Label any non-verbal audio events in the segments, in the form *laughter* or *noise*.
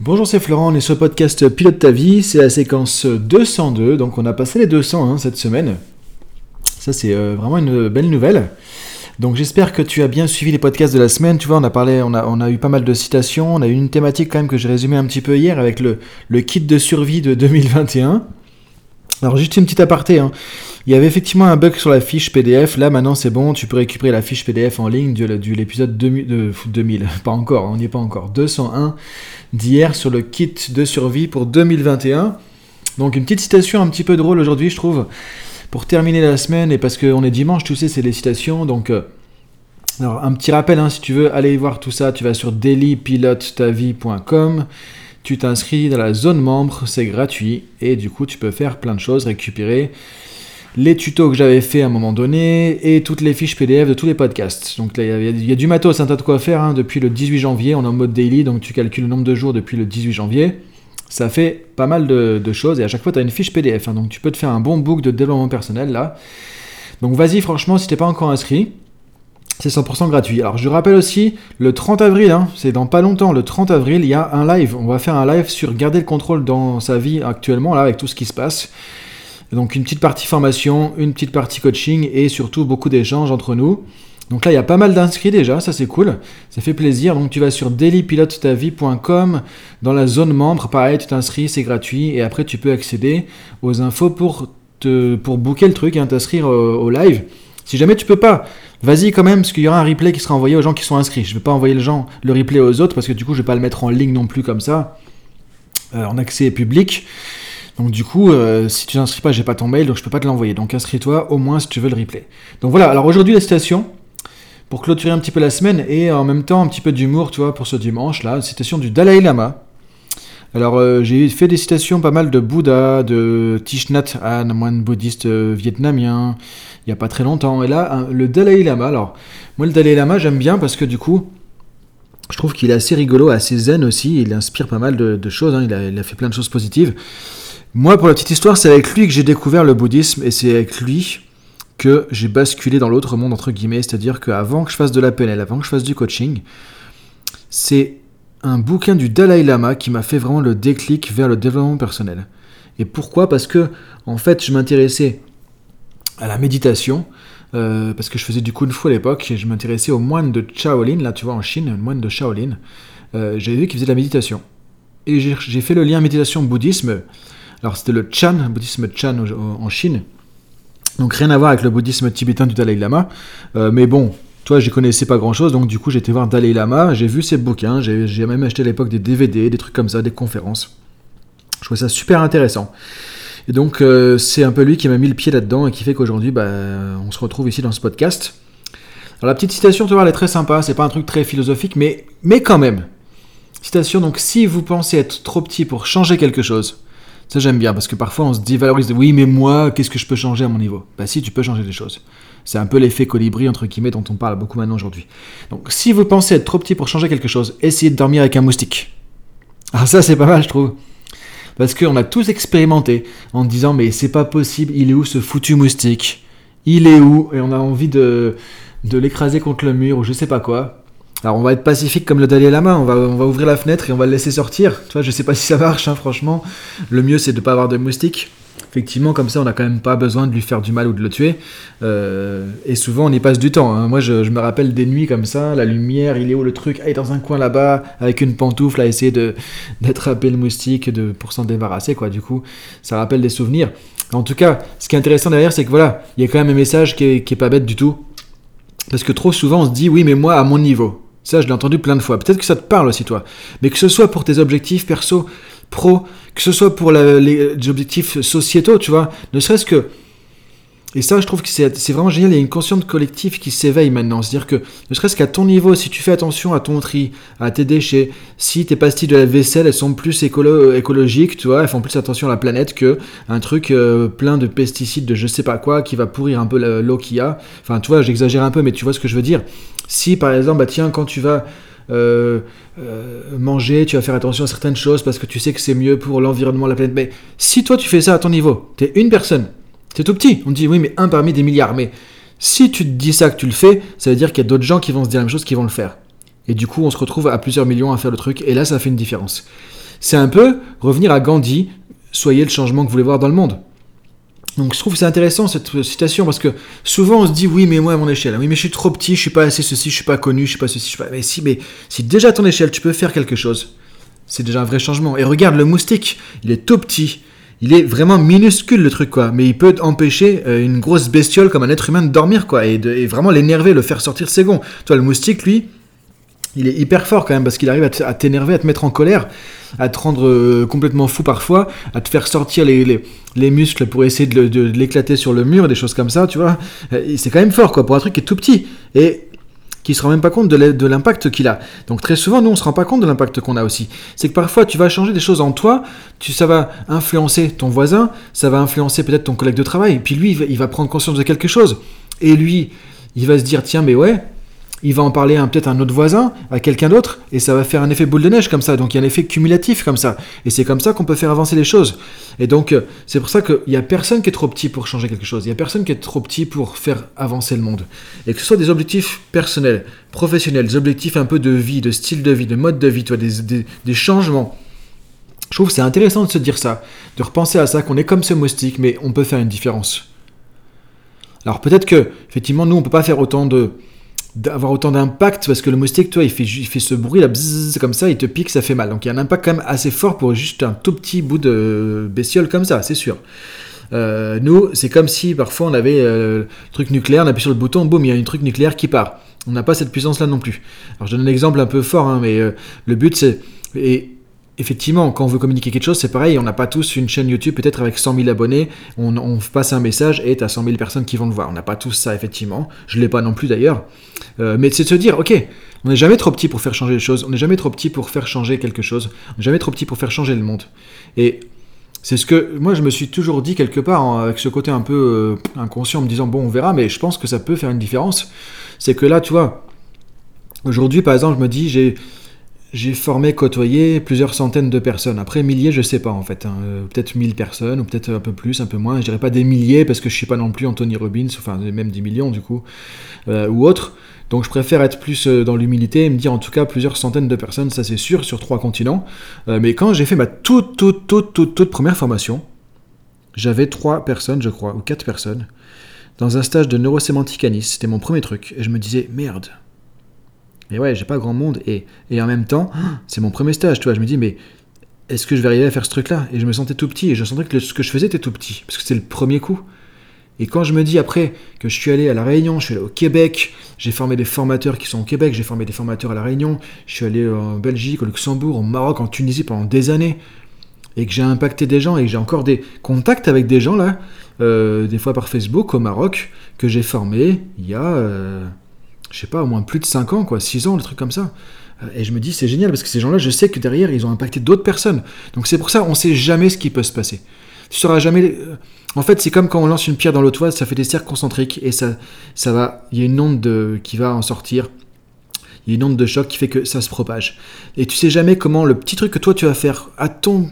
Bonjour, c'est Florent, on est sur le podcast Pilote ta vie, c'est la séquence 202, donc on a passé les 200 hein, cette semaine. Ça c'est euh, vraiment une belle nouvelle. Donc j'espère que tu as bien suivi les podcasts de la semaine, tu vois, on a parlé, on a, eu pas mal de citations, on a eu une thématique quand même que j'ai résumé un petit peu hier avec le, le kit de survie de 2021. Alors juste une petite aparté, hein. Il y avait effectivement un bug sur la fiche PDF, là maintenant c'est bon, tu peux récupérer la fiche PDF en ligne de, l'épisode 2000, 2000, pas encore, on n'y est pas encore, 201 d'hier sur le kit de survie pour 2021. Donc une petite citation un petit peu drôle aujourd'hui je trouve, pour terminer la semaine, et parce qu'on est dimanche, tu sais, c'est les citations, donc... Euh, alors un petit rappel, hein, si tu veux aller voir tout ça, tu vas sur dailypilotetavie.com tu t'inscris dans la zone membre, c'est gratuit, et du coup tu peux faire plein de choses, récupérer les tutos que j'avais fait à un moment donné, et toutes les fiches PDF de tous les podcasts. Donc là, il y, a du matos, un tas de quoi faire, hein. depuis le 18 janvier, on est en mode daily, donc tu calcules le nombre de jours depuis le 18 janvier. Ça fait pas mal de, choses, et à chaque fois tu as une fiche PDF, hein. donc tu peux te faire un bon book de développement personnel là. Donc vas-y franchement, si t'es pas encore inscrit, c'est 100% gratuit. Alors je rappelle aussi, le 30 avril, hein, c'est dans pas longtemps, le 30 avril, il y a un live. On va faire un live sur garder le contrôle dans sa vie actuellement, là, avec tout ce qui se passe. Donc une petite partie formation, une petite partie coaching et surtout beaucoup d'échanges entre nous. Donc là, il y a pas mal d'inscrits déjà, ça c'est cool, ça fait plaisir. Donc tu vas sur dailypilotetavie.com, dans la zone membre, pareil, tu t'inscris, c'est gratuit, et après tu peux accéder aux infos pour, te, booker le truc et hein, t'inscrire au live. Si jamais tu peux pas, vas-y quand même, parce qu'il y aura un replay qui sera envoyé aux gens qui sont inscrits. Je ne vais pas envoyer le, replay aux autres, parce que du coup, je ne vais pas le mettre en ligne non plus comme ça, euh, en accès public. Donc du coup, euh, si tu t'inscris pas, j'ai pas ton mail, donc je peux pas te l'envoyer. Donc inscris-toi au moins si tu veux le replay. Donc voilà, alors aujourd'hui la citation, pour clôturer un petit peu la semaine, et en même temps un petit peu d'humour, tu vois, pour ce dimanche, là, citation du Dalai Lama. Alors, euh, j'ai fait des citations pas mal de Bouddha, de Thich Nhat Hanh, moine bouddhiste euh, vietnamien, il n'y a pas très longtemps. Et là, le Dalai Lama. Alors, moi, le Dalai Lama, j'aime bien parce que du coup, je trouve qu'il est assez rigolo, assez zen aussi. Il inspire pas mal de, choses. Hein. Il, a, fait plein de choses positives. Moi, pour la petite histoire, c'est avec lui que j'ai découvert le bouddhisme et c'est avec lui que j'ai basculé dans l'autre monde, entre guillemets. C'est-à-dire qu'avant que je fasse de la PNL, avant que je fasse du coaching, c'est un bouquin du Dalai Lama qui m'a fait vraiment le déclic vers le développement personnel. Et pourquoi? Parce que, en fait, je m'intéressais à la méditation, euh, parce que je faisais du kung fu à l'époque, et je m'intéressais aux moines de Shaolin, là tu vois en Chine, moine de Shaolin. Euh, J'avais vu qu'ils faisaient de la méditation. Et j'ai fait le lien méditation-bouddhisme. Alors c'était le Chan, bouddhisme Chan en Chine. Donc rien à voir avec le bouddhisme tibétain du Dalai Lama. Euh, mais bon, toi, je connaissais pas grand chose, donc du coup, j'étais voir Dalai Lama, j'ai vu ses bouquins, j'ai même acheté à l'époque des DVD, des trucs comme ça, des conférences. Je trouvais ça super intéressant. Et donc, euh, c'est un peu lui qui m'a mis le pied là-dedans et qui fait qu'aujourd'hui, bah, on se retrouve ici dans ce podcast. Alors, la petite citation, tu vois, elle est très sympa, c'est pas un truc très philosophique, mais, mais quand même. Citation, donc, si vous pensez être trop petit pour changer quelque chose, ça j'aime bien, parce que parfois on se dévalorise, oui, mais moi, qu'est-ce que je peux changer à mon niveau? Bah si, tu peux changer des choses. C'est un peu l'effet colibri, entre guillemets, dont on parle beaucoup maintenant aujourd'hui. Donc, si vous pensez être trop petit pour changer quelque chose, essayez de dormir avec un moustique. Ah, ça, c'est pas mal, je trouve. Parce qu'on a tous expérimenté en disant, mais c'est pas possible, il est où ce foutu moustique? Il est où? Et on a envie de, de l'écraser contre le mur ou je sais pas quoi. Alors on va être pacifique comme le Dalai Lama, on va, on va ouvrir la fenêtre et on va le laisser sortir. Tu vois, je sais pas si ça marche, hein, franchement. Le mieux c'est de pas avoir de moustiques effectivement, comme ça, on n'a quand même pas besoin de lui faire du mal ou de le tuer. Euh, et souvent, on y passe du temps. Hein. Moi, je, me rappelle des nuits comme ça, la lumière, il est où le truc? Ah, est dans un coin là-bas, avec une pantoufle à essayer *laughs* d'attraper le moustique de, pour s'en débarrasser, quoi. Du coup, ça rappelle des souvenirs. En tout cas, ce qui est intéressant derrière, c'est que voilà, il y a quand même un message qui est, qui est pas bête du tout. Parce que trop souvent, on se dit, oui, mais moi, à mon niveau. Ça, je l'ai entendu plein de fois. Peut-être que ça te parle aussi, toi. Mais que ce soit pour tes objectifs perso, pro, que ce soit pour les, objectifs sociétaux, tu vois, ne serait-ce que... Et ça, je trouve que c'est vraiment génial, il y a une conscience collective qui s'éveille maintenant. C'est-à-dire que, ne serait-ce qu'à ton niveau, si tu fais attention à ton tri, à tes déchets, si tes pastilles de la vaisselle, elles sont plus écologiques, tu vois, elles font plus attention à la planète que un truc euh, plein de pesticides, de je sais pas quoi, qui va pourrir un peu l'eau qu'il y a. Enfin, tu vois, j'exagère un peu, mais tu vois ce que je veux dire. Si, par exemple, bah tiens, quand tu vas euh, euh, manger, tu vas faire attention à certaines choses parce que tu sais que c'est mieux pour l'environnement, la planète. Mais si toi tu fais ça à ton niveau, tu es une personne, c'est tout petit, on dit oui mais un parmi des milliards, mais si tu te dis ça que tu le fais, ça veut dire qu'il y a d'autres gens qui vont se dire la même chose qui vont le faire. Et du coup on se retrouve à plusieurs millions à faire le truc, et là ça fait une différence. C'est un peu revenir à Gandhi, soyez le changement que vous voulez voir dans le monde. Donc je trouve que c'est intéressant cette citation parce que souvent on se dit oui mais moi à mon échelle, oui mais je suis trop petit, je suis pas assez ceci, je suis pas connu, je suis pas ceci, je suis pas... Mais si, mais si déjà à ton échelle tu peux faire quelque chose, c'est déjà un vrai changement. Et regarde le moustique, il est tout petit, il est vraiment minuscule le truc quoi, mais il peut empêcher euh, une grosse bestiole comme un être humain de dormir quoi, et, vraiment l'énerver, le faire sortir ses gonds. Toi le moustique lui, il est hyper fort quand même parce qu'il arrive à t'énerver, à te mettre en colère, à te rendre euh, complètement fou parfois, à te faire sortir les, les, muscles pour essayer de, l'éclater sur le mur, des choses comme ça, tu vois. C'est quand même fort quoi pour un truc qui est tout petit et qui se rend même pas compte de l'impact qu'il a. Donc très souvent, nous, on se rend pas compte de l'impact qu'on a aussi. C'est que parfois, tu vas changer des choses en toi, tu, ça va influencer ton voisin, ça va influencer peut-être ton collègue de travail, puis lui, il va prendre conscience de quelque chose. Et lui, il va se dire, tiens, mais ouais, il va en parler à peut-être un autre voisin, à quelqu'un d'autre, et ça va faire un effet boule de neige comme ça. Donc il y a un effet cumulatif comme ça. Et c'est comme ça qu'on peut faire avancer les choses. Et donc euh, c'est pour ça qu'il n'y a personne qui est trop petit pour changer quelque chose. Il n'y a personne qui est trop petit pour faire avancer le monde. Et que ce soit des objectifs personnels, professionnels, des objectifs un peu de vie, de style de vie, de mode de vie, toi, des, des changements. Je trouve que c'est intéressant de se dire ça, de repenser à ça, qu'on est comme ce moustique, mais on peut faire une différence. Alors peut-être que, effectivement, nous, on ne peut pas faire autant de, d'avoir autant d'impact parce que le moustique, toi, il fait, il fait ce bruit là, comme ça, il te pique, ça fait mal. Donc il y a un impact quand même assez fort pour juste un tout petit bout de bestiole comme ça, c'est sûr. Euh, nous, c'est comme si parfois on avait euh, truc nucléaire, on appuie sur le bouton, boum, il y a un truc nucléaire qui part. On n'a pas cette puissance là non plus. Alors je donne un exemple un peu fort, hein, mais euh, le but c'est. Et effectivement, quand on veut communiquer quelque chose, c'est pareil, on n'a pas tous une chaîne YouTube, peut-être avec 100 000 abonnés, on, passe un message et tu as 100 000 personnes qui vont le voir. On n'a pas tous ça, effectivement. Je ne l'ai pas non plus d'ailleurs. Euh, mais c'est de se dire, ok, on n'est jamais trop petit pour faire changer les choses, on n'est jamais trop petit pour faire changer quelque chose, on n'est jamais trop petit pour faire changer le monde. Et c'est ce que moi je me suis toujours dit quelque part, avec ce côté un peu euh, inconscient, en me disant, bon, on verra, mais je pense que ça peut faire une différence. C'est que là, tu vois, aujourd'hui par exemple, je me dis, j'ai j'ai formé, côtoyé plusieurs centaines de personnes. Après, milliers, je sais pas en fait. Hein. Euh, peut-être mille personnes, ou peut-être un peu plus, un peu moins. Je dirais pas des milliers parce que je suis pas non plus Anthony Robbins, enfin même des millions du coup, euh, ou autre. Donc je préfère être plus euh, dans l'humilité et me dire en tout cas plusieurs centaines de personnes, ça c'est sûr, sur trois continents. mais quand j'ai fait ma toute, toute, toute, toute, toute première formation, j'avais trois personnes, je crois, ou quatre personnes, dans un stage de neurosémantique à Nice. C'était mon premier truc. Et je me disais, merde, mais ouais, j'ai pas grand monde. Et, et en même temps, *gasps* c'est mon premier stage, tu vois. Je me dis, mais est-ce que je vais arriver à faire ce truc-là? Et je me sentais tout petit. Et je sentais que ce que je faisais était tout petit. Parce que c'était le premier coup. Et quand je me dis après que je suis allé à La Réunion, je suis allé au Québec, j'ai formé des formateurs qui sont au Québec, j'ai formé des formateurs à La Réunion, je suis allé en Belgique, au Luxembourg, au Maroc, en Tunisie pendant des années, et que j'ai impacté des gens, et que j'ai encore des contacts avec des gens là, euh, des fois par Facebook au Maroc, que j'ai formé il y a... Euh, je sais pas, au moins plus de 5 ans, quoi, 6 ans, le truc comme ça. Euh, et je me dis, c'est génial, parce que ces gens-là, je sais que derrière, ils ont impacté d'autres personnes. Donc c'est pour ça, on sait jamais ce qui peut se passer. Tu sauras jamais... Euh, en fait, c'est comme quand on lance une pierre dans l'eau toile, ça fait des cercles concentriques, et ça, ça va... Il y a une onde de... qui va en sortir. Il y a une onde de choc qui fait que ça se propage. Et tu sais jamais comment le petit truc que toi tu vas faire à ton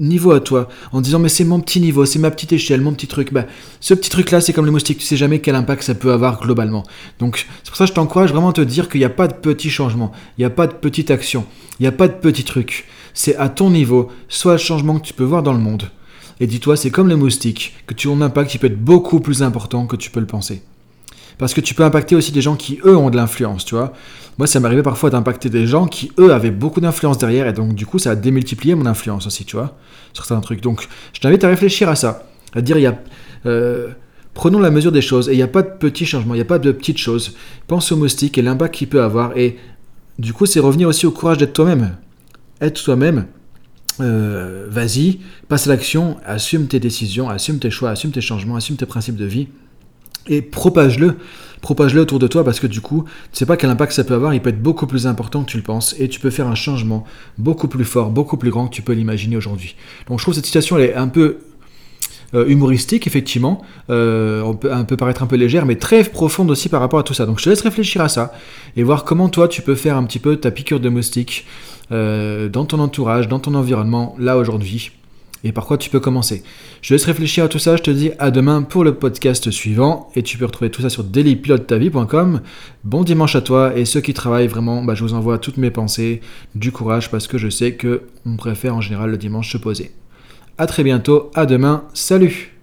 niveau à toi, en disant mais c'est mon petit niveau, c'est ma petite échelle, mon petit truc. Bah, ce petit truc là, c'est comme le moustique, tu sais jamais quel impact ça peut avoir globalement. Donc c'est pour ça que je t'encourage vraiment à te dire qu'il n'y a pas de petits changements, il n'y a pas de petite action, il n'y a pas de petits trucs. C'est à ton niveau, soit le changement que tu peux voir dans le monde. Et dis-toi, c'est comme le moustique, que ton impact il peut être beaucoup plus important que tu peux le penser. Parce que tu peux impacter aussi des gens qui, eux, ont de l'influence, tu vois. Moi, ça m'arrivait parfois d'impacter des gens qui, eux, avaient beaucoup d'influence derrière, et donc, du coup, ça a démultiplié mon influence aussi, tu vois, sur certains trucs. Donc, je t'invite à réfléchir à ça, à dire, il y a... Euh, prenons la mesure des choses, et il n'y a pas de petits changements, il n'y a pas de petites choses. Pense au moustique et l'impact qu'il peut avoir, et du coup, c'est revenir aussi au courage d'être toi-même. Être toi-même, euh, vas-y, passe à l'action, assume tes décisions, assume tes choix, assume tes changements, assume tes principes de vie et propage-le. Propage-le autour de toi parce que du coup, tu sais pas quel impact ça peut avoir, il peut être beaucoup plus important que tu le penses et tu peux faire un changement beaucoup plus fort, beaucoup plus grand que tu peux l'imaginer aujourd'hui. Donc je trouve cette situation elle est un peu euh, humoristique effectivement, euh, on peut, un peu paraître un peu légère, mais très profonde aussi par rapport à tout ça. Donc je te laisse réfléchir à ça et voir comment toi tu peux faire un petit peu ta piqûre de moustique euh, dans ton entourage, dans ton environnement là aujourd'hui et par quoi tu peux commencer? Je laisse réfléchir à tout ça, je te dis à demain pour le podcast suivant et tu peux retrouver tout ça sur dailypilotetavie.com. Bon dimanche à toi et ceux qui travaillent vraiment, bah, je vous envoie toutes mes pensées, du courage parce que je sais que on préfère en général le dimanche se poser. A très bientôt, à demain, salut